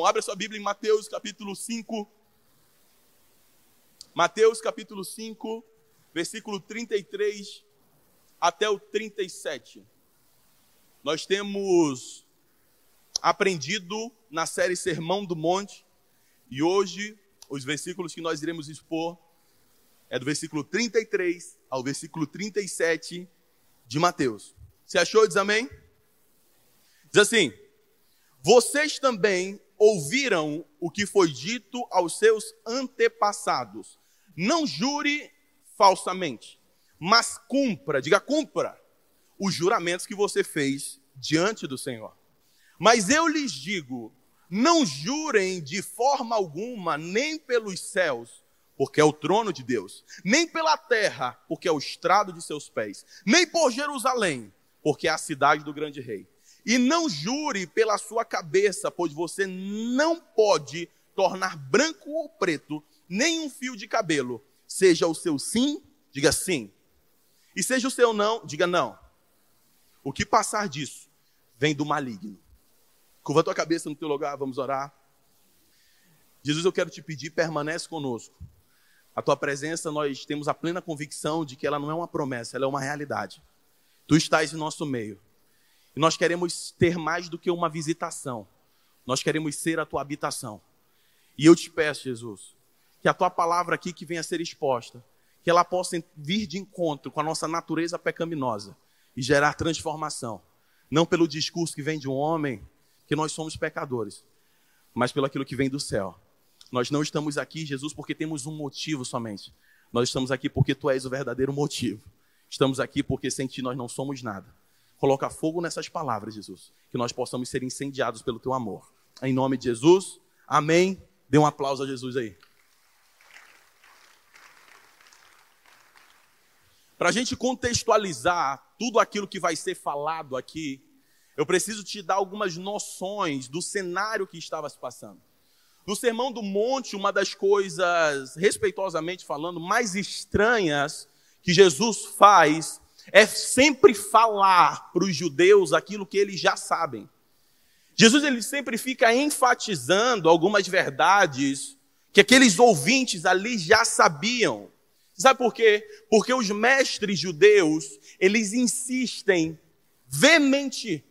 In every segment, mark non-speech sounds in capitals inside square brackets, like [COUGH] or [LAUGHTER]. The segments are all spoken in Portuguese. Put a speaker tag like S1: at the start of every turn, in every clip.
S1: Abra sua Bíblia em Mateus capítulo 5. Mateus capítulo 5, versículo 33 até o 37. Nós temos aprendido na série Sermão do Monte e hoje os versículos que nós iremos expor é do versículo 33 ao versículo 37 de Mateus. Você achou? Diz amém? Diz assim: Vocês também ouviram o que foi dito aos seus antepassados. Não jure falsamente, mas cumpra, diga cumpra, os juramentos que você fez diante do Senhor. Mas eu lhes digo: não jurem de forma alguma, nem pelos céus, porque é o trono de Deus, nem pela terra, porque é o estrado de seus pés, nem por Jerusalém, porque é a cidade do grande rei e não jure pela sua cabeça, pois você não pode tornar branco ou preto nem um fio de cabelo. Seja o seu sim, diga sim. E seja o seu não, diga não. O que passar disso vem do maligno. Curva a tua cabeça no teu lugar, vamos orar. Jesus, eu quero te pedir, permanece conosco. A tua presença, nós temos a plena convicção de que ela não é uma promessa, ela é uma realidade. Tu estás em nosso meio. E nós queremos ter mais do que uma visitação. Nós queremos ser a tua habitação. E eu te peço, Jesus, que a tua palavra aqui que venha a ser exposta, que ela possa vir de encontro com a nossa natureza pecaminosa e gerar transformação. Não pelo discurso que vem de um homem, que nós somos pecadores, mas pelo aquilo que vem do céu. Nós não estamos aqui, Jesus, porque temos um motivo somente. Nós estamos aqui porque tu és o verdadeiro motivo. Estamos aqui porque sem ti nós não somos nada. Coloca fogo nessas palavras, Jesus. Que nós possamos ser incendiados pelo teu amor. Em nome de Jesus, amém. Dê um aplauso a Jesus aí. Para a gente contextualizar tudo aquilo que vai ser falado aqui, eu preciso te dar algumas noções do cenário que estava se passando. No Sermão do Monte, uma das coisas, respeitosamente falando, mais estranhas que Jesus faz é sempre falar para os judeus aquilo que eles já sabem. Jesus ele sempre fica enfatizando algumas verdades que aqueles ouvintes ali já sabiam. Sabe por quê? Porque os mestres judeus, eles insistem veementemente,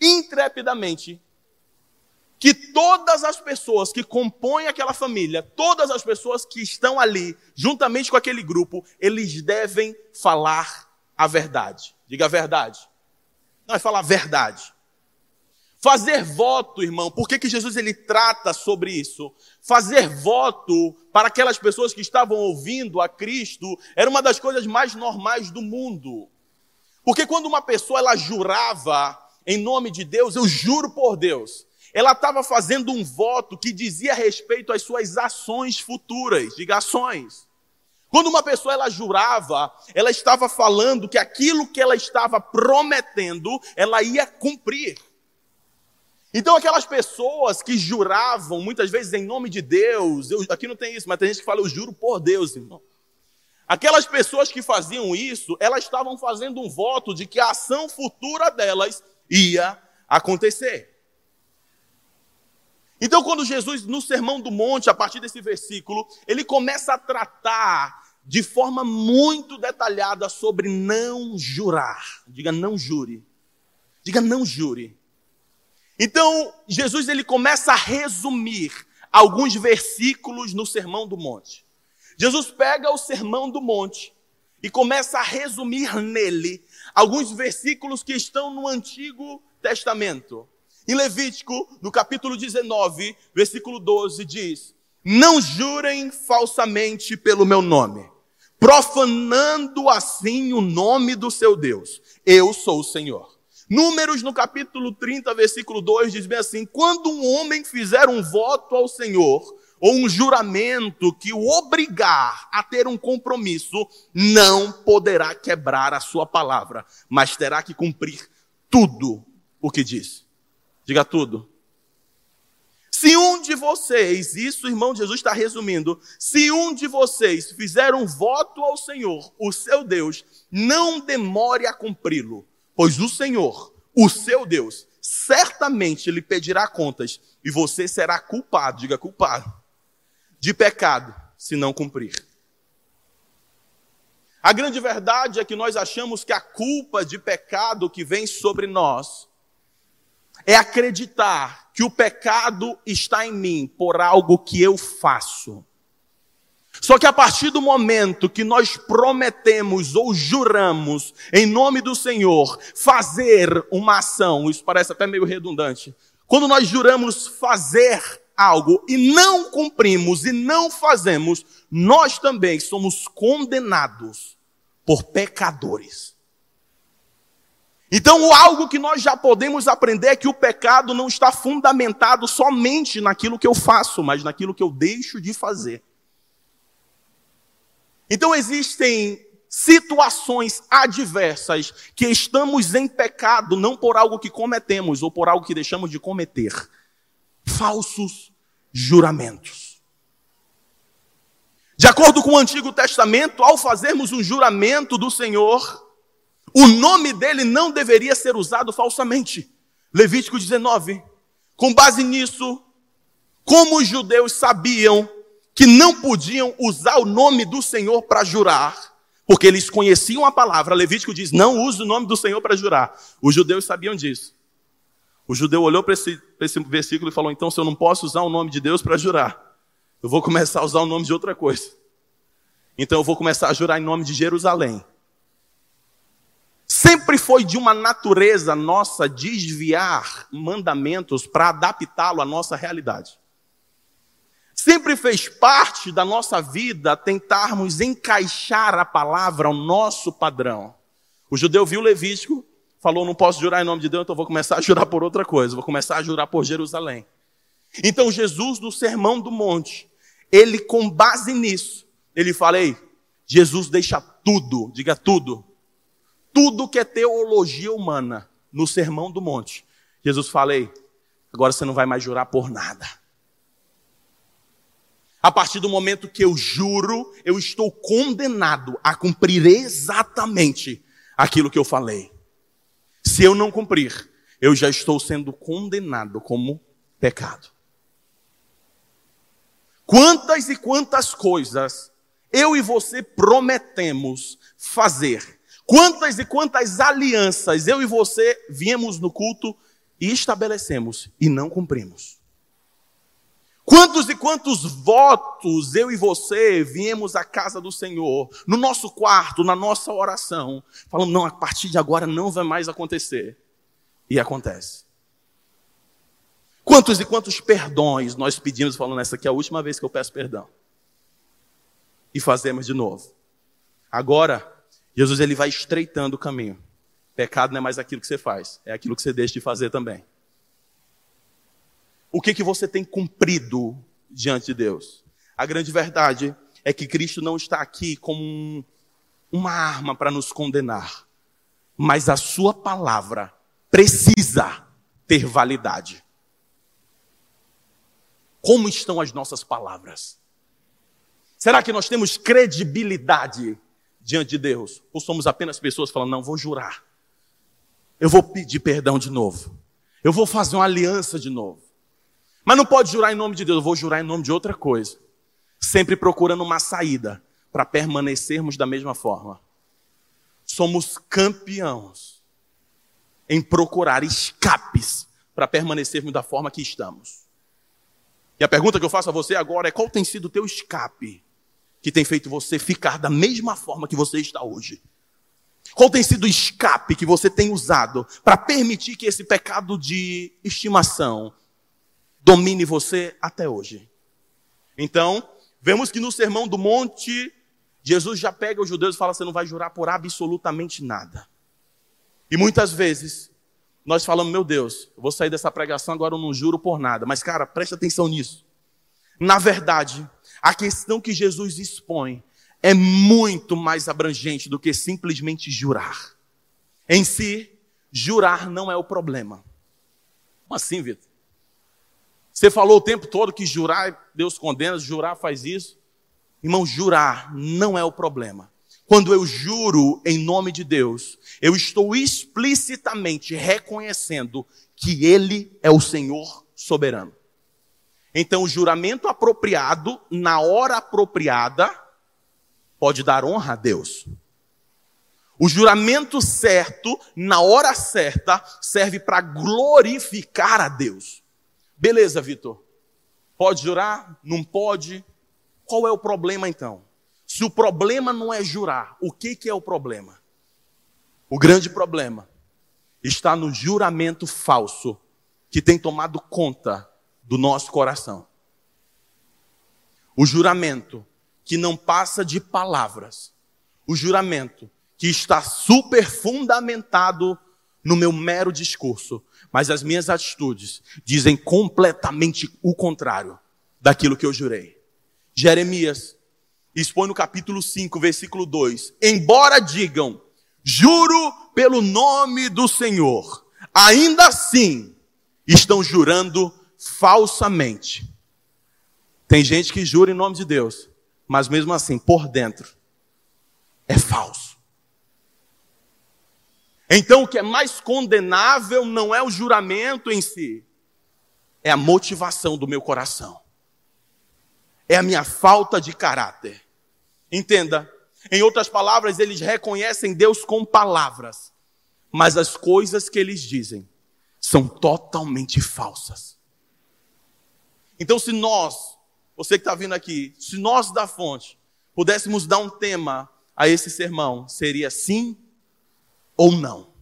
S1: intrepidamente, que todas as pessoas que compõem aquela família, todas as pessoas que estão ali, juntamente com aquele grupo, eles devem falar a verdade. Diga a verdade. Não é falar a verdade. Fazer voto, irmão, por que, que Jesus ele trata sobre isso? Fazer voto para aquelas pessoas que estavam ouvindo a Cristo era uma das coisas mais normais do mundo. Porque quando uma pessoa ela jurava em nome de Deus, eu juro por Deus, ela estava fazendo um voto que dizia respeito às suas ações futuras, diga ações. Quando uma pessoa ela jurava, ela estava falando que aquilo que ela estava prometendo, ela ia cumprir. Então aquelas pessoas que juravam, muitas vezes em nome de Deus, eu, aqui não tem isso, mas tem gente que fala, eu juro por Deus, irmão. Aquelas pessoas que faziam isso, elas estavam fazendo um voto de que a ação futura delas ia acontecer. Então, quando Jesus, no Sermão do Monte, a partir desse versículo, ele começa a tratar de forma muito detalhada sobre não jurar. Diga não jure. Diga não jure. Então, Jesus ele começa a resumir alguns versículos no Sermão do Monte. Jesus pega o Sermão do Monte e começa a resumir nele alguns versículos que estão no Antigo Testamento. Em Levítico, no capítulo 19, versículo 12, diz: Não jurem falsamente pelo meu nome, profanando assim o nome do seu Deus. Eu sou o Senhor. Números no capítulo 30, versículo 2 diz bem assim: Quando um homem fizer um voto ao Senhor, ou um juramento que o obrigar a ter um compromisso, não poderá quebrar a sua palavra, mas terá que cumprir tudo o que diz. Diga tudo. Se um de vocês, isso irmão Jesus está resumindo, se um de vocês fizer um voto ao Senhor, o seu Deus, não demore a cumpri-lo, pois o Senhor, o seu Deus, certamente lhe pedirá contas e você será culpado, diga culpado, de pecado se não cumprir. A grande verdade é que nós achamos que a culpa de pecado que vem sobre nós é acreditar que o pecado está em mim por algo que eu faço. Só que a partir do momento que nós prometemos ou juramos em nome do Senhor fazer uma ação, isso parece até meio redundante. Quando nós juramos fazer algo e não cumprimos e não fazemos, nós também somos condenados por pecadores. Então, algo que nós já podemos aprender é que o pecado não está fundamentado somente naquilo que eu faço, mas naquilo que eu deixo de fazer. Então, existem situações adversas que estamos em pecado não por algo que cometemos ou por algo que deixamos de cometer. Falsos juramentos. De acordo com o Antigo Testamento, ao fazermos um juramento do Senhor, o nome dele não deveria ser usado falsamente. Levítico 19. Com base nisso, como os judeus sabiam que não podiam usar o nome do Senhor para jurar, porque eles conheciam a palavra, Levítico diz: não use o nome do Senhor para jurar. Os judeus sabiam disso. O judeu olhou para esse, esse, versículo e falou: então, se eu não posso usar o nome de Deus para jurar, eu vou começar a usar o nome de outra coisa. Então, eu vou começar a jurar em nome de Jerusalém. Sempre foi de uma natureza nossa desviar mandamentos para adaptá-lo à nossa realidade. Sempre fez parte da nossa vida tentarmos encaixar a palavra ao nosso padrão. O judeu viu Levítico, falou: Não posso jurar em nome de Deus, então vou começar a jurar por outra coisa, vou começar a jurar por Jerusalém. Então, Jesus, no Sermão do Monte, ele, com base nisso, ele fala: Ei, Jesus deixa tudo, diga tudo, tudo que é teologia humana no Sermão do Monte. Jesus falei, agora você não vai mais jurar por nada. A partir do momento que eu juro, eu estou condenado a cumprir exatamente aquilo que eu falei. Se eu não cumprir, eu já estou sendo condenado como pecado. Quantas e quantas coisas eu e você prometemos fazer Quantas e quantas alianças eu e você viemos no culto e estabelecemos e não cumprimos? Quantos e quantos votos eu e você viemos à casa do Senhor, no nosso quarto, na nossa oração, falando, não, a partir de agora não vai mais acontecer. E acontece. Quantos e quantos perdões nós pedimos, falando, essa aqui é a última vez que eu peço perdão. E fazemos de novo. Agora, Jesus ele vai estreitando o caminho. Pecado não é mais aquilo que você faz, é aquilo que você deixa de fazer também. O que, que você tem cumprido diante de Deus? A grande verdade é que Cristo não está aqui como um, uma arma para nos condenar, mas a Sua palavra precisa ter validade. Como estão as nossas palavras? Será que nós temos credibilidade diante de Deus? Ou somos apenas pessoas falando, não, vou jurar. Eu vou pedir perdão de novo. Eu vou fazer uma aliança de novo. Mas não pode jurar em nome de Deus, eu vou jurar em nome de outra coisa. Sempre procurando uma saída para permanecermos da mesma forma. Somos campeões em procurar escapes para permanecermos da forma que estamos. E a pergunta que eu faço a você agora é: qual tem sido o teu escape que tem feito você ficar da mesma forma que você está hoje? Qual tem sido o escape que você tem usado para permitir que esse pecado de estimação domine você até hoje? Então, vemos que no Sermão do Monte, Jesus já pega os judeus e fala: você não vai jurar por absolutamente nada. E muitas vezes, nós falamos: meu Deus, eu vou sair dessa pregação agora, eu não juro por nada. Mas, cara, preste atenção nisso. Na verdade, a questão que Jesus expõe é muito mais abrangente do que simplesmente jurar. Em si, jurar não é o problema. Como assim, Vitor? Você falou o tempo todo que jurar, Deus condena, jurar faz isso. Irmão, jurar não é o problema. Quando eu juro em nome de Deus, eu estou explicitamente reconhecendo que Ele é o Senhor soberano. Então, o juramento apropriado, na hora apropriada, pode dar honra a Deus. O juramento certo, na hora certa, serve para glorificar a Deus. Beleza, Vitor. Pode jurar? Não pode? Qual é o problema então? Se o problema não é jurar, o que, que é o problema? O grande problema está no juramento falso que tem tomado conta do nosso coração. O juramento que não passa de palavras. O juramento que está super fundamentado no meu mero discurso, mas as minhas atitudes dizem completamente o contrário daquilo que eu jurei. Jeremias expõe no capítulo 5, versículo 2: Embora digam, juro pelo nome do Senhor, ainda assim estão jurando falsamente. Tem gente que jura em nome de Deus, mas mesmo assim, por dentro, é falso. Então, o que é mais condenável não é o juramento em si, é a motivação do meu coração, é a minha falta de caráter. Entenda, em outras palavras, eles reconhecem Deus com palavras, mas as coisas que eles dizem são totalmente falsas. Então, se nós, você que está vindo aqui, se nós da fonte pudéssemos dar um tema a esse sermão, seria sim ou não.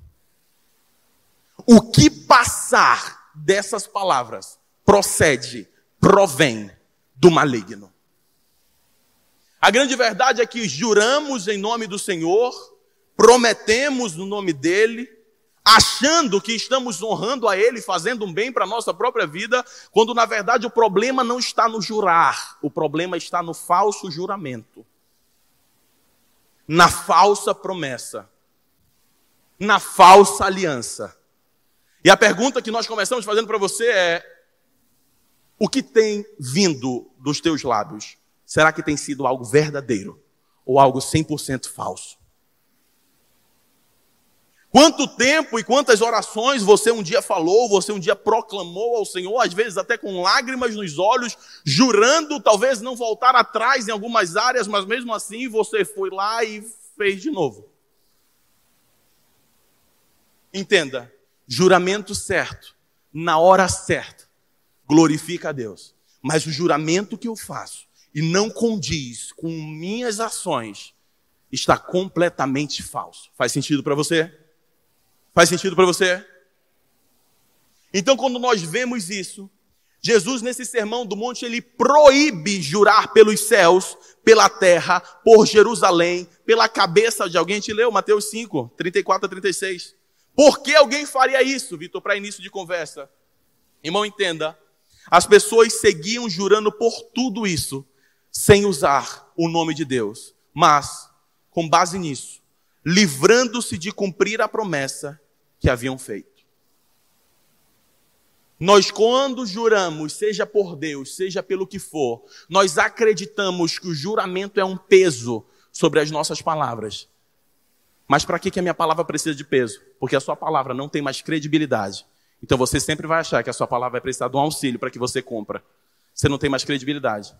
S1: O que passar dessas palavras procede, provém do maligno. A grande verdade é que juramos em nome do Senhor, prometemos no nome dele, achando que estamos honrando a Ele, fazendo um bem para a nossa própria vida, quando na verdade o problema não está no jurar, o problema está no falso juramento, na falsa promessa, na falsa aliança. E a pergunta que nós começamos fazendo para você é: o que tem vindo dos teus lábios? Será que tem sido algo verdadeiro ou algo 100% falso? Quanto tempo e quantas orações você um dia falou, você um dia proclamou ao Senhor, às vezes até com lágrimas nos olhos, jurando talvez não voltar atrás em algumas áreas, mas mesmo assim você foi lá e fez de novo. Entenda, juramento certo, na hora certa, glorifica a Deus. Mas o juramento que eu faço e não condiz com minhas ações está completamente falso. Faz sentido para você? Faz sentido para você? Então, quando nós vemos isso, Jesus, nesse sermão do monte, ele proíbe jurar pelos céus, pela terra, por Jerusalém, pela cabeça de alguém. A gente leu Mateus 5, 34 a 36. Por que alguém faria isso, Vitor, para início de conversa? Irmão, entenda. As pessoas seguiam jurando por tudo isso, sem usar o nome de Deus. Mas, com base nisso, livrando-se de cumprir a promessa que haviam feito. Nós, quando juramos, seja por Deus, seja pelo que for, nós acreditamos que o juramento é um peso sobre as nossas palavras. Mas para que, a minha palavra precisa de peso? Porque a sua palavra não tem mais credibilidade. Então você sempre vai achar que a sua palavra vai precisar de um auxílio para que você compra. Você não tem mais credibilidade.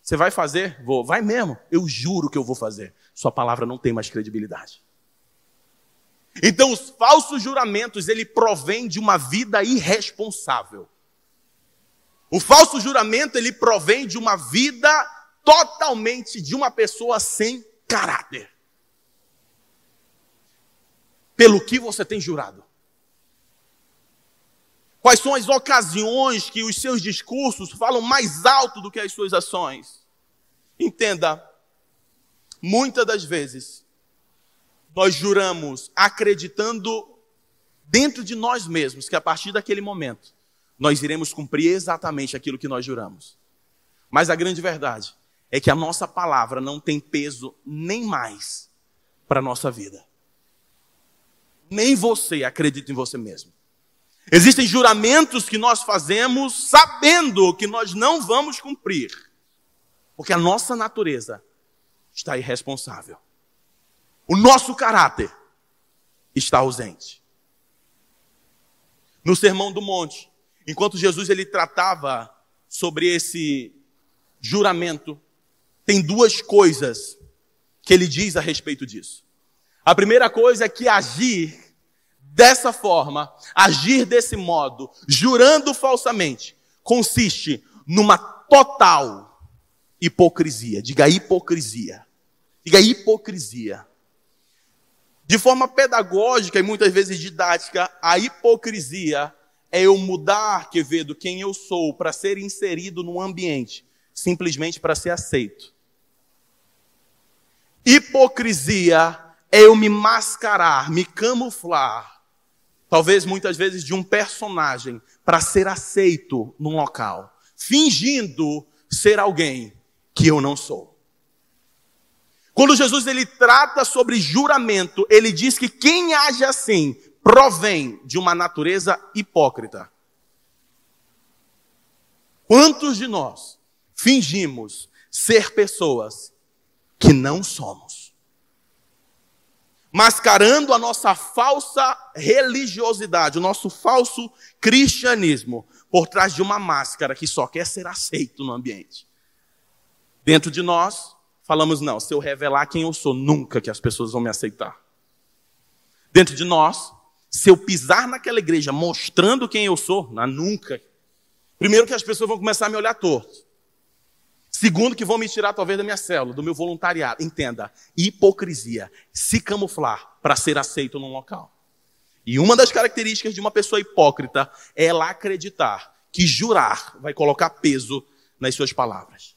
S1: Você vai fazer? Vou. Vai mesmo. Eu juro que eu vou fazer. Sua palavra não tem mais credibilidade. Então, os falsos juramentos, ele provém de uma vida irresponsável. O falso juramento, ele provém de uma vida totalmente de uma pessoa sem caráter. Pelo que você tem jurado? Quais são as ocasiões que os seus discursos falam mais alto do que as suas ações? Entenda, muitas das vezes, nós juramos acreditando dentro de nós mesmos que a partir daquele momento nós iremos cumprir exatamente aquilo que nós juramos. Mas a grande verdade é que a nossa palavra não tem peso nem mais para a nossa vida. Nem você acredita em você mesmo. Existem juramentos que nós fazemos sabendo que nós não vamos cumprir, porque a nossa natureza está irresponsável. O nosso caráter está ausente. No Sermão do Monte, enquanto Jesus ele tratava sobre esse juramento, tem duas coisas que ele diz a respeito disso. A primeira coisa é que agir dessa forma, agir desse modo, jurando falsamente, consiste numa total hipocrisia. Diga hipocrisia. Diga hipocrisia. De forma pedagógica e muitas vezes didática, a hipocrisia é eu mudar, Quevedo, quem eu sou para ser inserido no ambiente, simplesmente para ser aceito. Hipocrisia é eu me mascarar, me camuflar, talvez muitas vezes de um personagem, para ser aceito num local, fingindo ser alguém que eu não sou. Quando Jesus ele trata sobre juramento, ele diz que quem age assim provém de uma natureza hipócrita. Quantos de nós fingimos ser pessoas que não somos? Mascarando a nossa falsa religiosidade, o nosso falso cristianismo, por trás de uma máscara que só quer ser aceito no ambiente. Dentro de nós, falamos, não, se eu revelar quem eu sou, nunca que as pessoas vão me aceitar. Dentro de nós, se eu pisar naquela igreja mostrando quem eu sou, não, nunca. Primeiro que as pessoas vão começar a me olhar torto. Segundo que vão me tirar talvez da minha célula, do meu voluntariado. Entenda, hipocrisia, se camuflar para ser aceito num local. E uma das características de uma pessoa hipócrita é ela acreditar que jurar vai colocar peso nas suas palavras.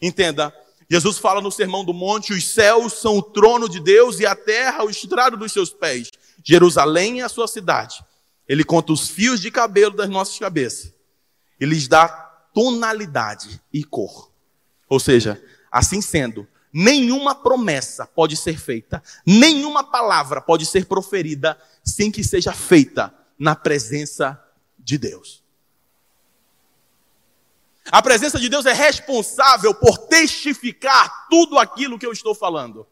S1: Entenda, Jesus fala no Sermão do Monte: os céus são o trono de Deus e a terra o estrado dos seus pés. Jerusalém é a sua cidade. Ele conta os fios de cabelo das nossas cabeças. Ele lhes dá tonalidade e cor. Ou seja, assim sendo, nenhuma promessa pode ser feita, nenhuma palavra pode ser proferida sem que seja feita na presença de Deus. A presença de Deus é responsável por testificar tudo aquilo que eu estou falando.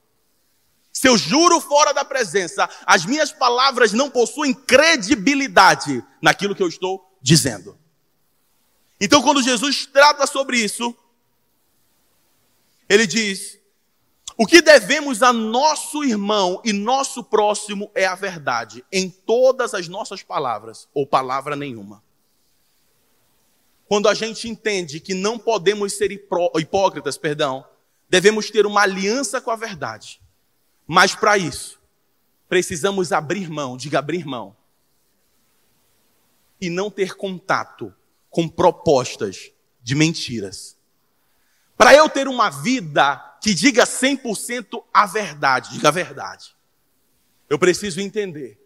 S1: Se eu juro fora da presença, as minhas palavras não possuem credibilidade naquilo que eu estou dizendo. Então, quando Jesus trata sobre isso, ele diz: o que devemos a nosso irmão e nosso próximo é a verdade, em todas as nossas palavras, ou palavra nenhuma. Quando a gente entende que não podemos ser hipócritas, perdão, devemos ter uma aliança com a verdade. Mas para isso, precisamos abrir mão, diga abrir mão. E não ter contato com propostas de mentiras. Para eu ter uma vida que diga 100% a verdade, diga a verdade, eu preciso entender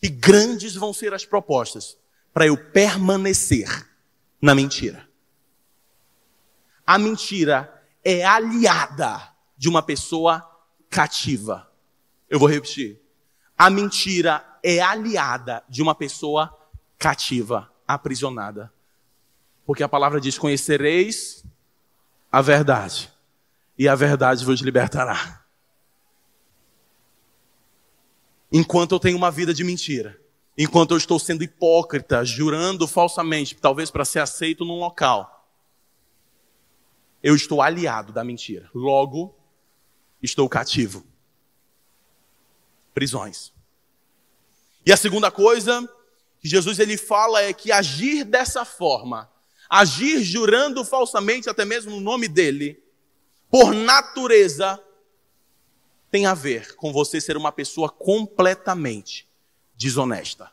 S1: que grandes vão ser as propostas, para eu permanecer na mentira. A mentira é aliada de uma pessoa cativa. Eu vou repetir. A mentira é aliada de uma pessoa cativa, aprisionada. Porque a palavra diz: Conhecereis a verdade, e a verdade vos libertará. Enquanto eu tenho uma vida de mentira, enquanto eu estou sendo hipócrita, jurando falsamente, talvez para ser aceito num local, eu estou aliado da mentira. Logo, estou cativo. Prisões. E a segunda coisa que Jesus ele fala é que agir dessa forma, agir jurando falsamente até mesmo no nome dele, por natureza, tem a ver com você ser uma pessoa completamente desonesta.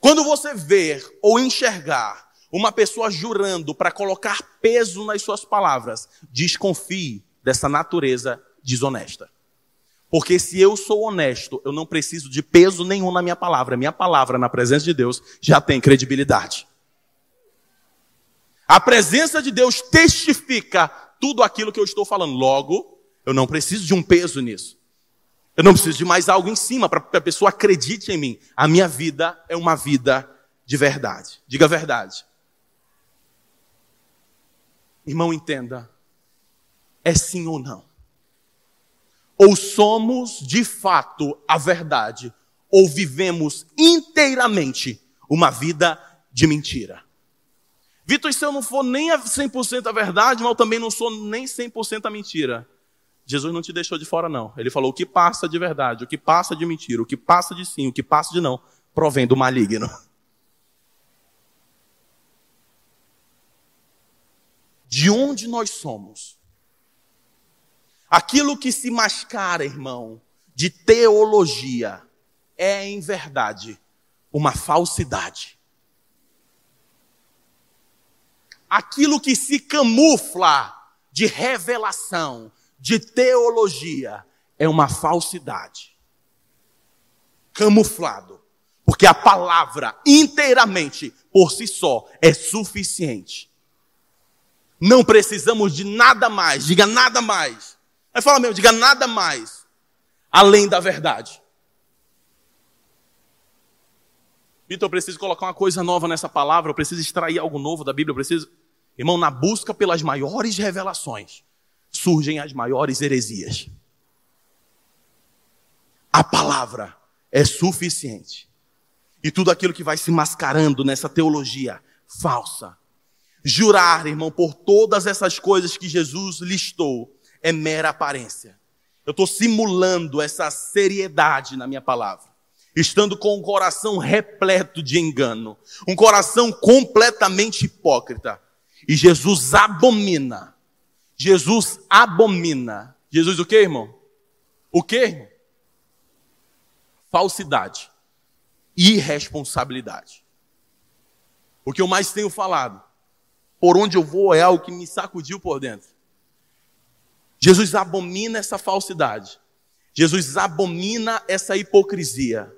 S1: Quando você ver ou enxergar uma pessoa jurando para colocar peso nas suas palavras, desconfie dessa natureza desonesta. Porque se eu sou honesto, eu não preciso de peso nenhum na minha palavra. Minha palavra na presença de Deus já tem credibilidade. A presença de Deus testifica tudo aquilo que eu estou falando. Logo, eu não preciso de um peso nisso. Eu não preciso de mais algo em cima para que a pessoa acredite em mim. A minha vida é uma vida de verdade. Diga a verdade. Irmão, entenda. é sim ou não. Ou somos de fato a verdade, ou vivemos inteiramente uma vida de mentira. Vitor, se eu não for nem a 100% a verdade, mas eu também não sou nem 100% a mentira. Jesus não te deixou de fora, não. Ele falou o que passa de verdade, o que passa de mentira, o que passa de sim, o que passa de não, provém do maligno. [LAUGHS] De onde nós somos? Aquilo que se mascara, irmão, de teologia, é em verdade uma falsidade. Aquilo que se camufla de revelação, de teologia, é uma falsidade. Camuflado. Porque a palavra inteiramente, por si só, é suficiente. Não precisamos de nada mais, diga nada mais. Aí fala mesmo, diga nada mais, além da verdade. Vitor, eu preciso colocar uma coisa nova nessa palavra, eu preciso extrair algo novo da Bíblia, eu preciso. Irmão, na busca pelas maiores revelações, surgem as maiores heresias. A palavra é suficiente. E tudo aquilo que vai se mascarando nessa teologia falsa. Jurar, irmão, por todas essas coisas que Jesus listou, é mera aparência. Eu estou simulando essa seriedade na minha palavra estando com o coração repleto de engano, um coração completamente hipócrita. E Jesus abomina. Jesus abomina. Jesus o que, irmão? O que, irmão? Falsidade. Irresponsabilidade. O que eu mais tenho falado, por onde eu vou é algo que me sacudiu por dentro. Jesus abomina essa falsidade. Jesus abomina essa hipocrisia.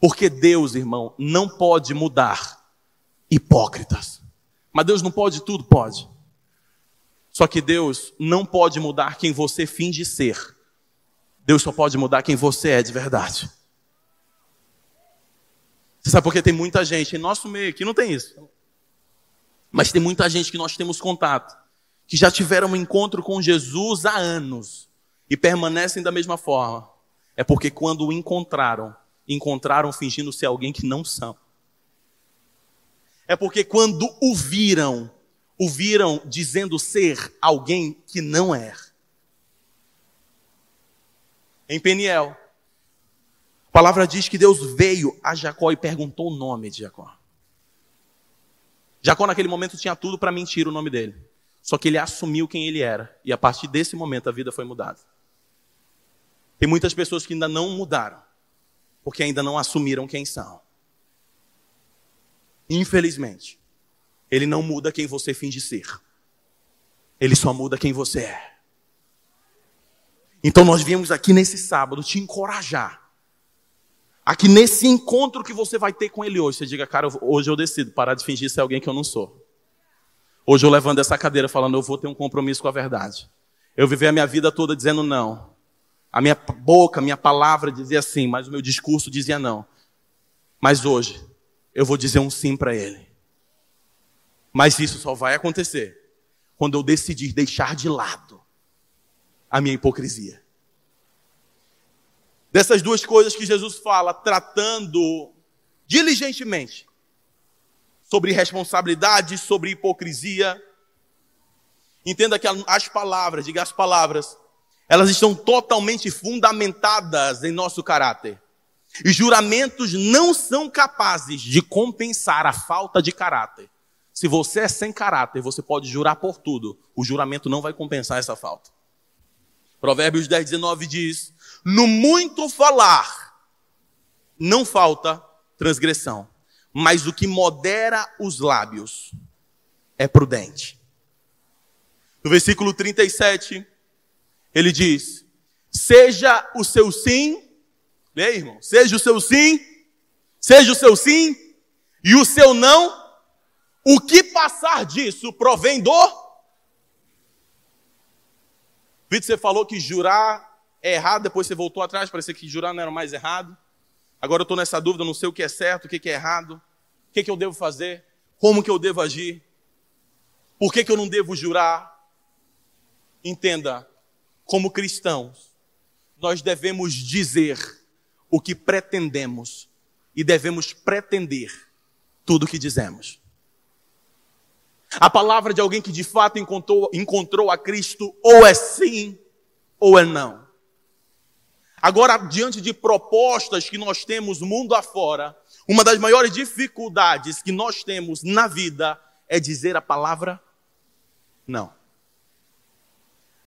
S1: Porque Deus, irmão, não pode mudar hipócritas. Mas Deus não pode tudo? Pode. Só que Deus não pode mudar quem você finge ser. Deus só pode mudar quem você é de verdade. Você sabe por que tem muita gente em nosso meio aqui não tem isso. Mas tem muita gente que nós temos contato, que já tiveram um encontro com Jesus há anos e permanecem da mesma forma. É porque quando o encontraram, encontraram fingindo ser alguém que não são. É porque quando o viram, o viram dizendo ser alguém que não é. Em Peniel, a palavra diz que Deus veio a Jacó e perguntou o nome de Jacó. Jacó, naquele momento, tinha tudo para mentir o nome dele. Só que ele assumiu quem ele era. E a partir desse momento a vida foi mudada. Tem muitas pessoas que ainda não mudaram porque ainda não assumiram quem são. Infelizmente, ele não muda quem você finge ser. Ele só muda quem você é. Então nós viemos aqui nesse sábado te encorajar. Aqui nesse encontro que você vai ter com ele hoje, você diga, cara, hoje eu decido parar de fingir ser alguém que eu não sou. Hoje eu levando essa cadeira falando, eu vou ter um compromisso com a verdade. Eu viver a minha vida toda dizendo não. A minha boca, a minha palavra dizia sim, mas o meu discurso dizia não. Mas hoje, eu vou dizer um sim para Ele. Mas isso só vai acontecer quando eu decidir deixar de lado a minha hipocrisia. Dessas duas coisas que Jesus fala, tratando diligentemente sobre responsabilidade, sobre hipocrisia. Entenda que as palavras, diga as palavras, elas estão totalmente fundamentadas em nosso caráter. E juramentos não são capazes de compensar a falta de caráter. Se você é sem caráter, você pode jurar por tudo. O juramento não vai compensar essa falta. Provérbios 10, 19 diz: No muito falar, não falta transgressão, mas o que modera os lábios é prudente. No versículo 37, ele diz: seja o seu sim, lê irmão, seja o seu sim, seja o seu sim, e o seu não, o que passar disso provém do. Vitor, você falou que jurar é errado, depois você voltou atrás, parecia que jurar não era mais errado. Agora eu estou nessa dúvida, não sei o que é certo, o que é errado, o que, que eu devo fazer, como que eu devo agir, por que, que eu não devo jurar, Entenda, como cristãos, nós devemos dizer o que pretendemos e devemos pretender tudo o que dizemos. A palavra de alguém que de fato encontrou, encontrou a Cristo ou é sim ou é não. Agora, diante de propostas que nós temos mundo afora, uma das maiores dificuldades que nós temos na vida é dizer a palavra não.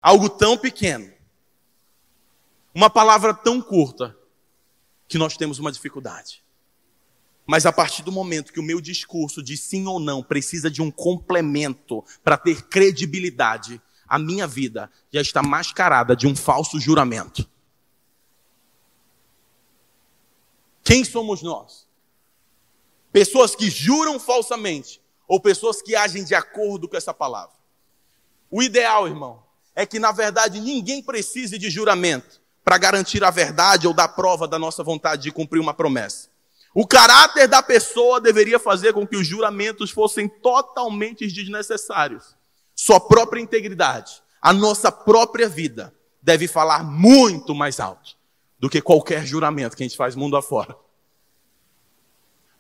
S1: Algo tão pequeno, uma palavra tão curta, que nós temos uma dificuldade. Mas a partir do momento que o meu discurso de sim ou não precisa de um complemento para ter credibilidade, a minha vida já está mascarada de um falso juramento. Quem somos nós? Pessoas que juram falsamente ou pessoas que agem de acordo com essa palavra? O ideal, irmão, é que na verdade ninguém precise de juramento para garantir a verdade ou dar prova da nossa vontade de cumprir uma promessa. O caráter da pessoa deveria fazer com que os juramentos fossem totalmente desnecessários. Sua própria integridade, a nossa própria vida, deve falar muito mais alto do que qualquer juramento que a gente faz mundo afora.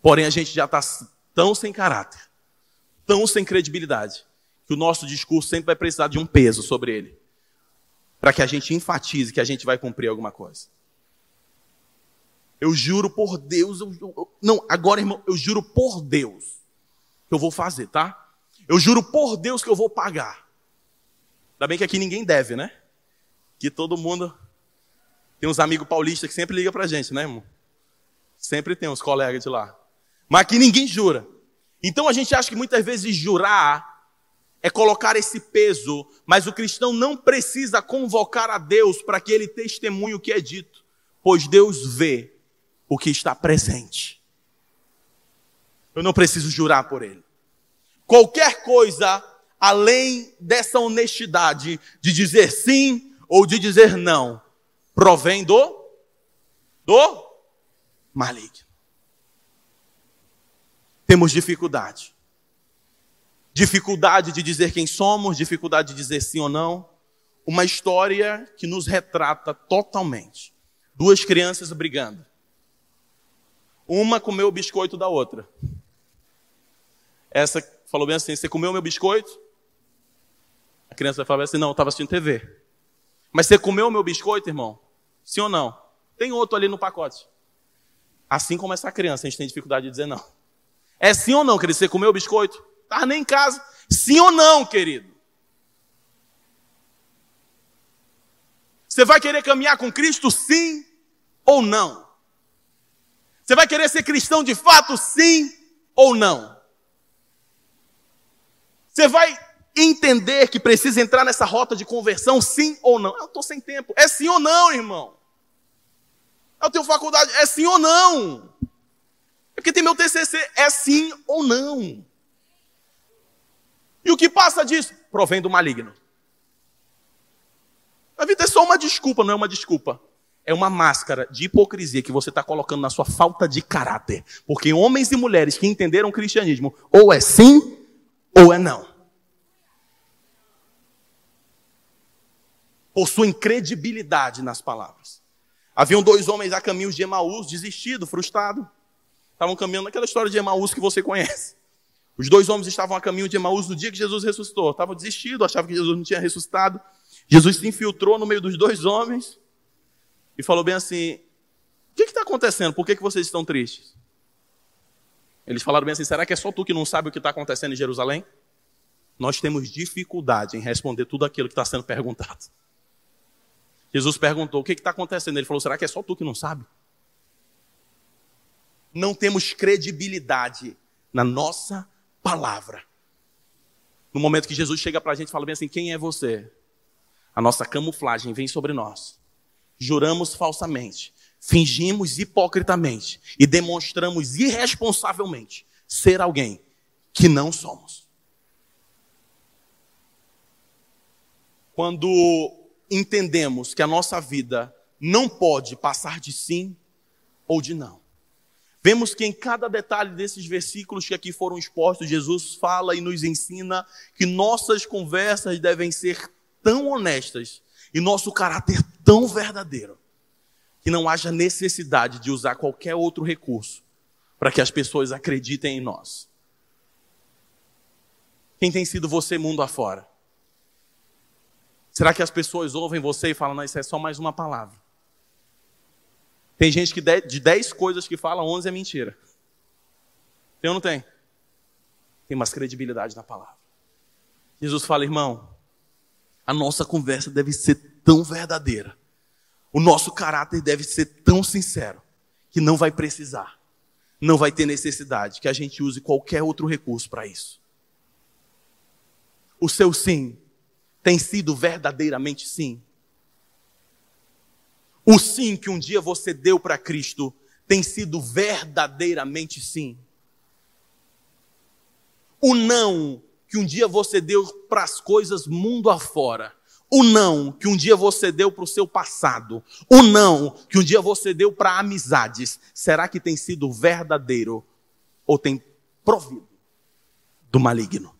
S1: Porém, a gente já está tão sem caráter, tão sem credibilidade, que o nosso discurso sempre vai precisar de um peso sobre ele, para que a gente enfatize que a gente vai cumprir alguma coisa. Eu juro por Deus, eu, eu, não, agora, irmão, eu juro por Deus que eu vou fazer, tá? Eu juro por Deus que eu vou pagar. Ainda bem que aqui ninguém deve, né? Que todo mundo tem uns amigos paulistas que sempre ligam pra gente, né, irmão? Sempre tem uns colegas de lá. Mas aqui ninguém jura. Então a gente acha que muitas vezes jurar é colocar esse peso, mas o cristão não precisa convocar a Deus para que ele testemunhe o que é dito, pois Deus vê o que está presente. Eu não preciso jurar por ele. Qualquer coisa além dessa honestidade de dizer sim ou de dizer não, provém do do maligno. Temos dificuldade. Dificuldade de dizer quem somos, dificuldade de dizer sim ou não. Uma história que nos retrata totalmente. Duas crianças brigando. Uma comeu o biscoito da outra. Essa falou bem assim: Você comeu meu biscoito? A criança vai falar assim: Não, eu estava assistindo TV. Mas você comeu meu biscoito, irmão? Sim ou não? Tem outro ali no pacote. Assim como essa criança, a gente tem dificuldade de dizer não. É sim ou não, querido? Você comeu o biscoito? Tá nem em casa. Sim ou não, querido? Você vai querer caminhar com Cristo, sim ou não? Você vai querer ser cristão de fato, sim ou não? Você vai entender que precisa entrar nessa rota de conversão, sim ou não? Eu estou sem tempo. É sim ou não, irmão? Eu tenho faculdade, é sim ou não? É porque tem meu TCC, é sim ou não? E o que passa disso? Provém do maligno. A vida é só uma desculpa, não é uma desculpa. É uma máscara de hipocrisia que você está colocando na sua falta de caráter. Porque homens e mulheres que entenderam o cristianismo, ou é sim, ou é não. possuem credibilidade nas palavras. Haviam dois homens a caminho de Emaús, desistido, frustrado. Estavam caminhando naquela história de Emaús que você conhece. Os dois homens estavam a caminho de Emaús no dia que Jesus ressuscitou. Estavam desistidos, achavam que Jesus não tinha ressuscitado. Jesus se infiltrou no meio dos dois homens e falou bem assim: O que está acontecendo? Por que, que vocês estão tristes? Eles falaram bem assim: Será que é só tu que não sabe o que está acontecendo em Jerusalém? Nós temos dificuldade em responder tudo aquilo que está sendo perguntado. Jesus perguntou: O que está acontecendo? Ele falou: Será que é só tu que não sabe? Não temos credibilidade na nossa palavra. No momento que Jesus chega para a gente e fala bem assim: Quem é você? A nossa camuflagem vem sobre nós. Juramos falsamente, fingimos hipocritamente e demonstramos irresponsavelmente ser alguém que não somos. Quando entendemos que a nossa vida não pode passar de sim ou de não. Vemos que em cada detalhe desses versículos que aqui foram expostos, Jesus fala e nos ensina que nossas conversas devem ser tão honestas e nosso caráter tão verdadeiro que não haja necessidade de usar qualquer outro recurso para que as pessoas acreditem em nós. Quem tem sido você mundo afora? Será que as pessoas ouvem você e falam, não, isso é só mais uma palavra? Tem gente que de 10 coisas que fala, 11 é mentira. Tem ou não tem? Tem mais credibilidade na palavra. Jesus fala, irmão, a nossa conversa deve ser tão verdadeira, o nosso caráter deve ser tão sincero, que não vai precisar, não vai ter necessidade que a gente use qualquer outro recurso para isso. O seu sim tem sido verdadeiramente sim. O sim que um dia você deu para Cristo tem sido verdadeiramente sim. O não que um dia você deu para as coisas mundo afora. O não que um dia você deu para o seu passado. O não que um dia você deu para amizades. Será que tem sido verdadeiro ou tem provido do maligno?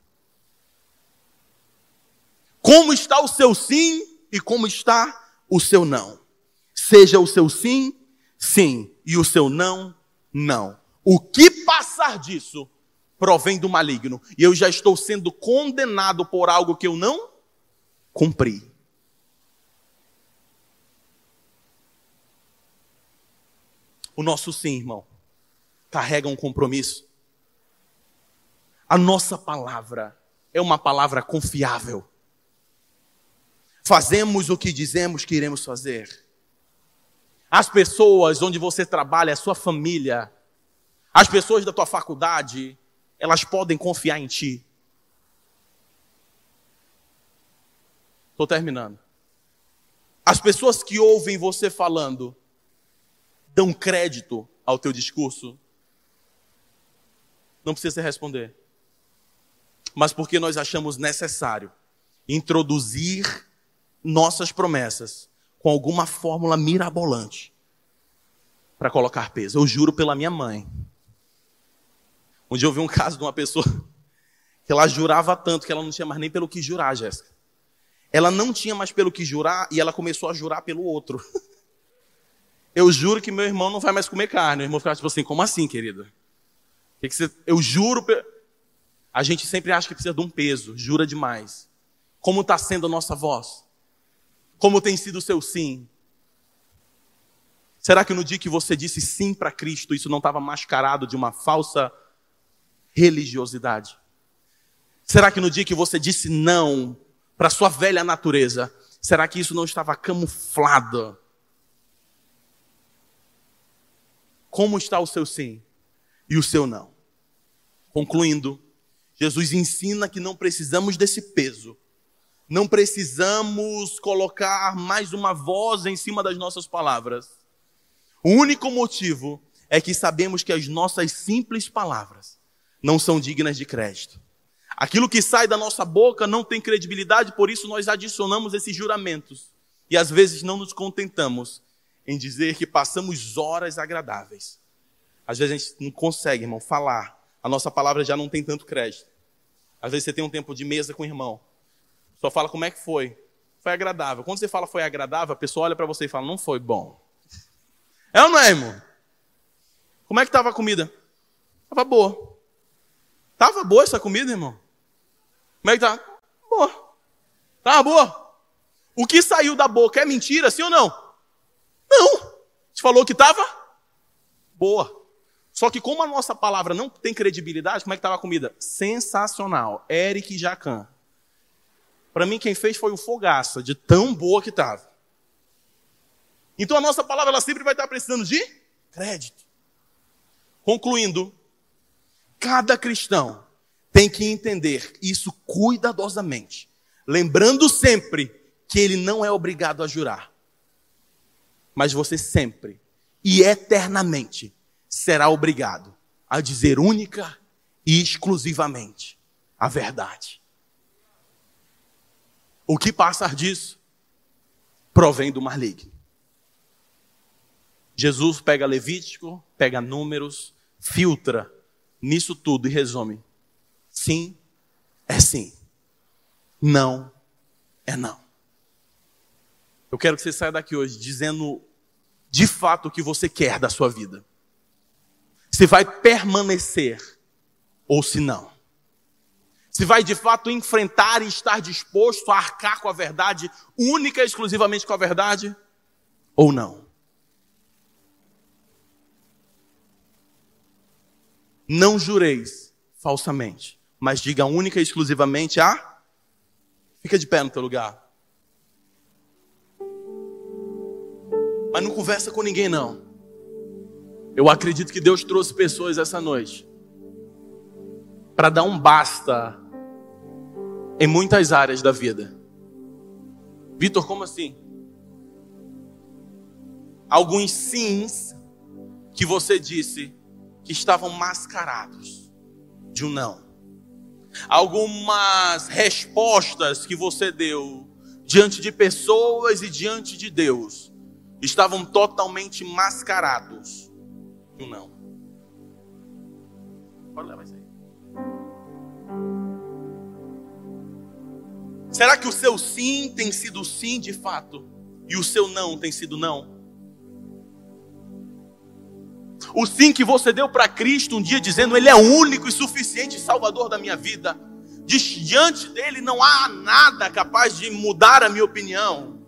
S1: Como está o seu sim e como está o seu não? Seja o seu sim, sim, e o seu não, não. O que passar disso provém do maligno. E eu já estou sendo condenado por algo que eu não cumpri. O nosso sim, irmão, carrega um compromisso. A nossa palavra é uma palavra confiável. Fazemos o que dizemos que iremos fazer. As pessoas onde você trabalha, a sua família, as pessoas da tua faculdade, elas podem confiar em ti. Estou terminando. As pessoas que ouvem você falando dão crédito ao teu discurso? Não precisa responder. Mas porque nós achamos necessário introduzir nossas promessas com alguma fórmula mirabolante para colocar peso. Eu juro pela minha mãe um dia eu vi um caso de uma pessoa [LAUGHS] que ela jurava tanto que ela não tinha mais nem pelo que jurar, Jéssica. Ela não tinha mais pelo que jurar e ela começou a jurar pelo outro. [LAUGHS] Eu juro que meu irmão não vai mais comer carne. O irmão ficava tipo assim, como assim, querida? Eu juro. A gente sempre acha que precisa de um peso, jura demais. Como está sendo a nossa voz? Como tem sido o seu sim? Será que no dia que você disse sim para Cristo, isso não estava mascarado de uma falsa religiosidade? Será que no dia que você disse não para sua velha natureza, será que isso não estava camuflado? Como está o seu sim e o seu não? Concluindo, Jesus ensina que não precisamos desse peso. Não precisamos colocar mais uma voz em cima das nossas palavras. O único motivo é que sabemos que as nossas simples palavras não são dignas de crédito. Aquilo que sai da nossa boca não tem credibilidade, por isso nós adicionamos esses juramentos. E às vezes não nos contentamos em dizer que passamos horas agradáveis. Às vezes a gente não consegue, irmão, falar. A nossa palavra já não tem tanto crédito. Às vezes você tem um tempo de mesa com o irmão. Só fala como é que foi. Foi agradável. Quando você fala foi agradável, a pessoa olha para você e fala, não foi bom. É ou não é, irmão? Como é que estava a comida? Estava boa. Tava boa essa comida, irmão? Como é que tá? Boa. Tava boa. O que saiu da boca é mentira, sim ou não? Não. Você falou que tava boa. Só que como a nossa palavra não tem credibilidade, como é que estava a comida? Sensacional. Eric Jacan. Para mim, quem fez foi o Fogaça, de tão boa que estava. Então a nossa palavra ela sempre vai estar precisando de crédito. Concluindo, Cada cristão tem que entender isso cuidadosamente, lembrando sempre que ele não é obrigado a jurar, mas você sempre e eternamente será obrigado a dizer única e exclusivamente a verdade. O que passar disso provém do maligno. Jesus pega Levítico, pega números, filtra nisso tudo e resume: sim é sim, não é não. Eu quero que você saia daqui hoje dizendo de fato o que você quer da sua vida. Se vai permanecer ou se não. Se vai de fato enfrentar e estar disposto a arcar com a verdade, única e exclusivamente com a verdade, ou não. Não jureis falsamente, mas diga única e exclusivamente a. Fica de pé no teu lugar. Mas não conversa com ninguém, não. Eu acredito que Deus trouxe pessoas essa noite para dar um basta em muitas áreas da vida. Vitor, como assim? Alguns sims que você disse que estavam mascarados de um não. Algumas respostas que você deu diante de pessoas e diante de Deus estavam totalmente mascarados de um não. Pode levar aí. Será que o seu sim tem sido sim de fato e o seu não tem sido não? O sim que você deu para Cristo um dia dizendo Ele é único e suficiente Salvador da minha vida. Diante dele não há nada capaz de mudar a minha opinião.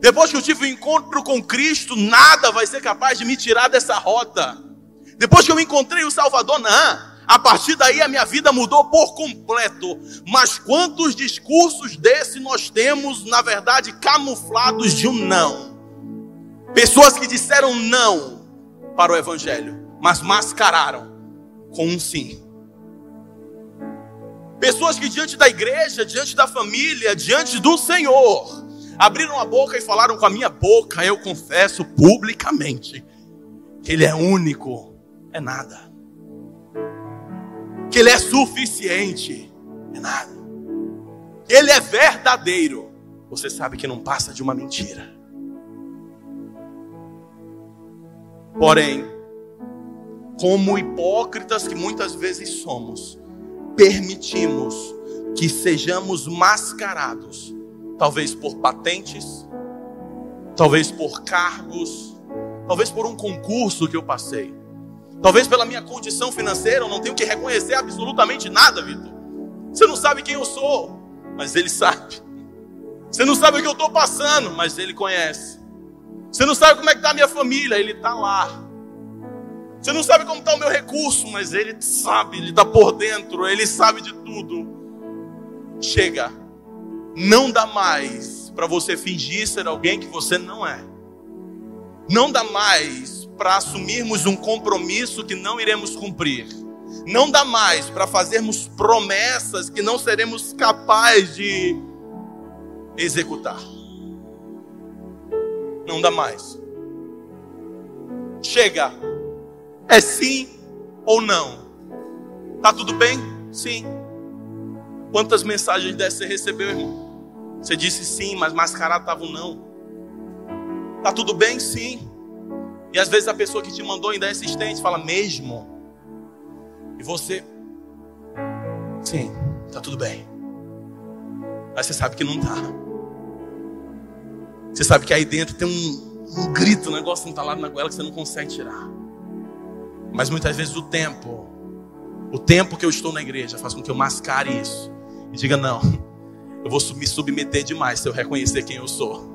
S1: Depois que eu tive o um encontro com Cristo, nada vai ser capaz de me tirar dessa rota. Depois que eu encontrei o Salvador, não. A partir daí a minha vida mudou por completo. Mas quantos discursos desse nós temos, na verdade, camuflados de um não? Pessoas que disseram não para o Evangelho, mas mascararam com um sim. Pessoas que diante da igreja, diante da família, diante do Senhor, abriram a boca e falaram com a minha boca, eu confesso publicamente, que Ele é único, é nada. Que Ele é suficiente, é nada. Ele é verdadeiro, você sabe que não passa de uma mentira. Porém, como hipócritas que muitas vezes somos, permitimos que sejamos mascarados, talvez por patentes, talvez por cargos, talvez por um concurso que eu passei, talvez pela minha condição financeira, eu não tenho que reconhecer absolutamente nada, Vitor. Você não sabe quem eu sou, mas ele sabe. Você não sabe o que eu estou passando, mas ele conhece. Você não sabe como é que está a minha família, ele está lá. Você não sabe como está o meu recurso, mas ele sabe, ele está por dentro, ele sabe de tudo. Chega, não dá mais para você fingir ser alguém que você não é. Não dá mais para assumirmos um compromisso que não iremos cumprir. Não dá mais para fazermos promessas que não seremos capazes de executar não dá mais. Chega. É sim ou não? Tá tudo bem? Sim. Quantas mensagens dessas você recebeu, irmão? Você disse sim, mas mascarado estava um não. Tá tudo bem? Sim. E às vezes a pessoa que te mandou ainda é insistente, fala mesmo. E você, sim, tá tudo bem. Mas você sabe que não tá. Você sabe que aí dentro tem um, um grito, um negócio entalado na goela que você não consegue tirar. Mas muitas vezes o tempo, o tempo que eu estou na igreja faz com que eu mascare isso. E diga, não, eu vou me submeter demais se eu reconhecer quem eu sou.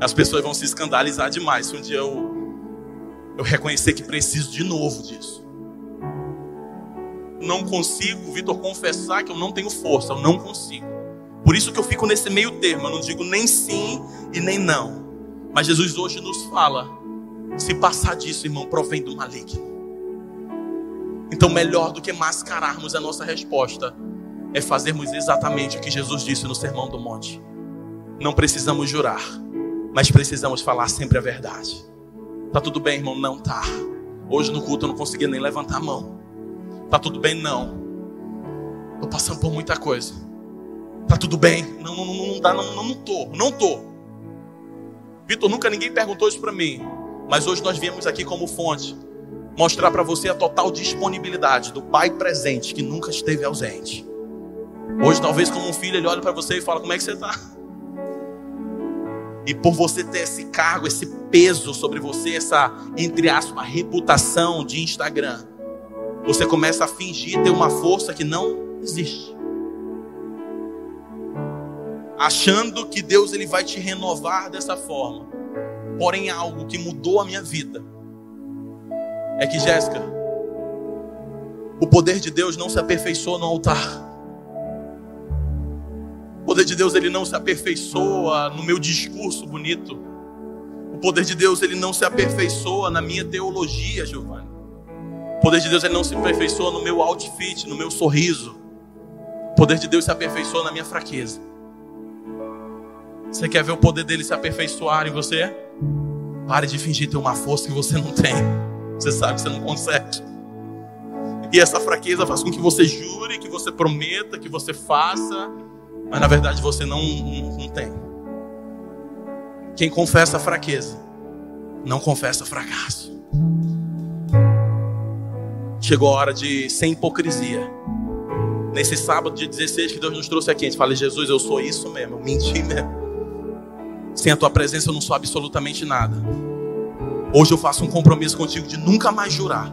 S1: As pessoas vão se escandalizar demais se um dia eu, eu reconhecer que preciso de novo disso. Não consigo, Vitor, confessar que eu não tenho força, eu não consigo. Por isso que eu fico nesse meio termo, eu não digo nem sim e nem não. Mas Jesus hoje nos fala: se passar disso, irmão, provém do maligno. Então, melhor do que mascararmos a nossa resposta, é fazermos exatamente o que Jesus disse no Sermão do Monte. Não precisamos jurar, mas precisamos falar sempre a verdade. Tá tudo bem, irmão? Não tá. Hoje no culto eu não consegui nem levantar a mão. Tá tudo bem? Não. Tô passando por muita coisa. Tá tudo bem? Não, não, não, não dá, não, não, não tô, não tô. Vitor, nunca ninguém perguntou isso para mim, mas hoje nós viemos aqui como fonte mostrar para você a total disponibilidade do pai presente que nunca esteve ausente. Hoje, talvez como um filho, ele olha para você e fala: Como é que você está? E por você ter esse cargo, esse peso sobre você, essa, entre aspas, reputação de Instagram, você começa a fingir ter uma força que não existe. Achando que Deus ele vai te renovar dessa forma. Porém, algo que mudou a minha vida é que, Jéssica, o poder de Deus não se aperfeiçoa no altar. O poder de Deus ele não se aperfeiçoa no meu discurso bonito. O poder de Deus ele não se aperfeiçoa na minha teologia, Giovanni. O poder de Deus ele não se aperfeiçoa no meu outfit, no meu sorriso. O poder de Deus se aperfeiçoa na minha fraqueza. Você quer ver o poder dele se aperfeiçoar em você? Pare de fingir ter uma força que você não tem. Você sabe que você não consegue. E essa fraqueza faz com que você jure, que você prometa, que você faça, mas na verdade você não, não, não tem. Quem confessa fraqueza, não confessa fracasso. Chegou a hora de sem hipocrisia. Nesse sábado de 16 que Deus nos trouxe aqui, a gente fala, Jesus, eu sou isso mesmo, eu menti mesmo. Sem a tua presença eu não sou absolutamente nada. Hoje eu faço um compromisso contigo de nunca mais jurar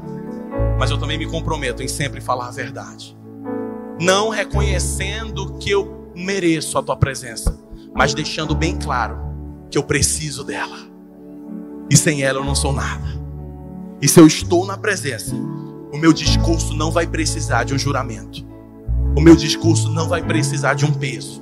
S1: mas eu também me comprometo em sempre falar a verdade. Não reconhecendo que eu mereço a tua presença, mas deixando bem claro que eu preciso dela. E sem ela eu não sou nada. E se eu estou na presença, o meu discurso não vai precisar de um juramento. O meu discurso não vai precisar de um peso.